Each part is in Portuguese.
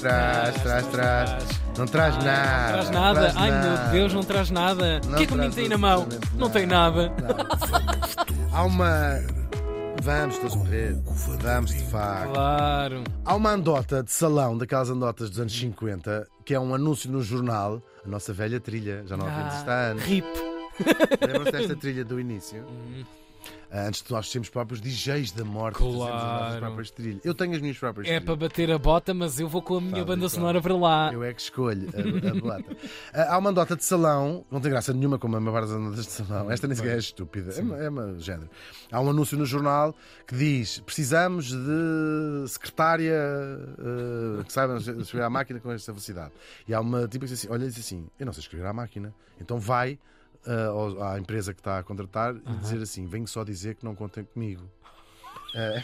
traz, traz, traz. Não traz Ai, nada. Não traz nada. traz Ai nada. meu Deus, não traz nada. Não o que é que o menino tem na mão? Não tem nada. Há uma. Vamos todos morrer. Vamos de facto. Claro. Há uma andota de salão, daquelas andotas dos anos 50, que é um anúncio no jornal, a nossa velha trilha, já não a vemos há anos. RIP. Lembram-se desta trilha do início? Ah, Antes de nós sermos próprios DJs da morte, fazemos as nossas Claro. próprias trilhas. Eu tenho as minhas próprias É trilhas. para bater a bota, mas eu vou com a minha Tá, banda claro. sonora para lá. Eu é que escolho a, a bolata. Ah, Há uma andota de salão, não tem graça nenhuma como a maior das andotas de salão. Esta nem sequer é estúpida, é uma, é uma género. Há um anúncio no jornal que diz: precisamos de secretária ah, que saiba escrever à máquina com esta velocidade. E há uma tipo que diz assim: olha, diz assim, eu não sei escrever à máquina. Então vai ao- à empresa que está a contratar e dizer assim: venho só dizer que não contem comigo. É,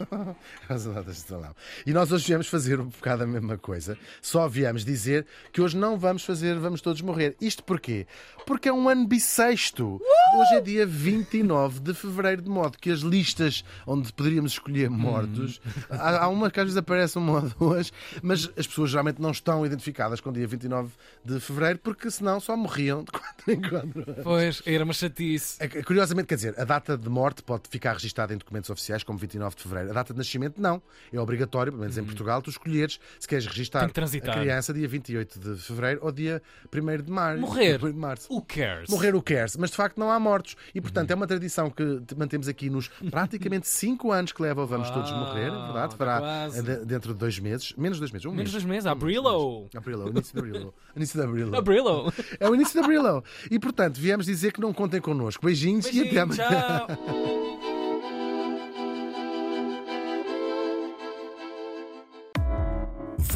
as de salão. E nós hoje viemos fazer um bocado a mesma coisa, só viemos dizer que hoje não vamos fazer, vamos todos morrer. Isto porquê? Porque é um ano bissexto. Hoje é dia 29 de fevereiro, de modo que as listas onde poderíamos escolher mortos, há, há uma que às vezes aparece uma ou duas, mas as pessoas geralmente não estão identificadas com o dia 29 de fevereiro, porque senão só morriam de quatro em quatro. Pois, era uma chatice. É Curiosamente, quer dizer, a data de morte pode ficar registada em documentos oficiais como 29 de fevereiro. A data de nascimento, não. É obrigatório, pelo menos em Portugal, tu escolheres se queres registar a criança dia 28 de fevereiro ou dia 1 de março. Morrer. 1 de março. Who cares? Morrer o cares, mas de facto não há mortos. E portanto é uma tradição que mantemos aqui nos praticamente 5 anos que leva Vamos Todos Morrer, é verdade? está Fará de- dentro de dois meses, menos dois meses, um Menos mês. dois meses. Abrilo. Abril, o início de abril. O início de abril. Abrilo. É o início de abril. E portanto, viemos dizer que não contem connosco. Beijinhos e até amanhã. tchau.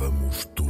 Vamos todos.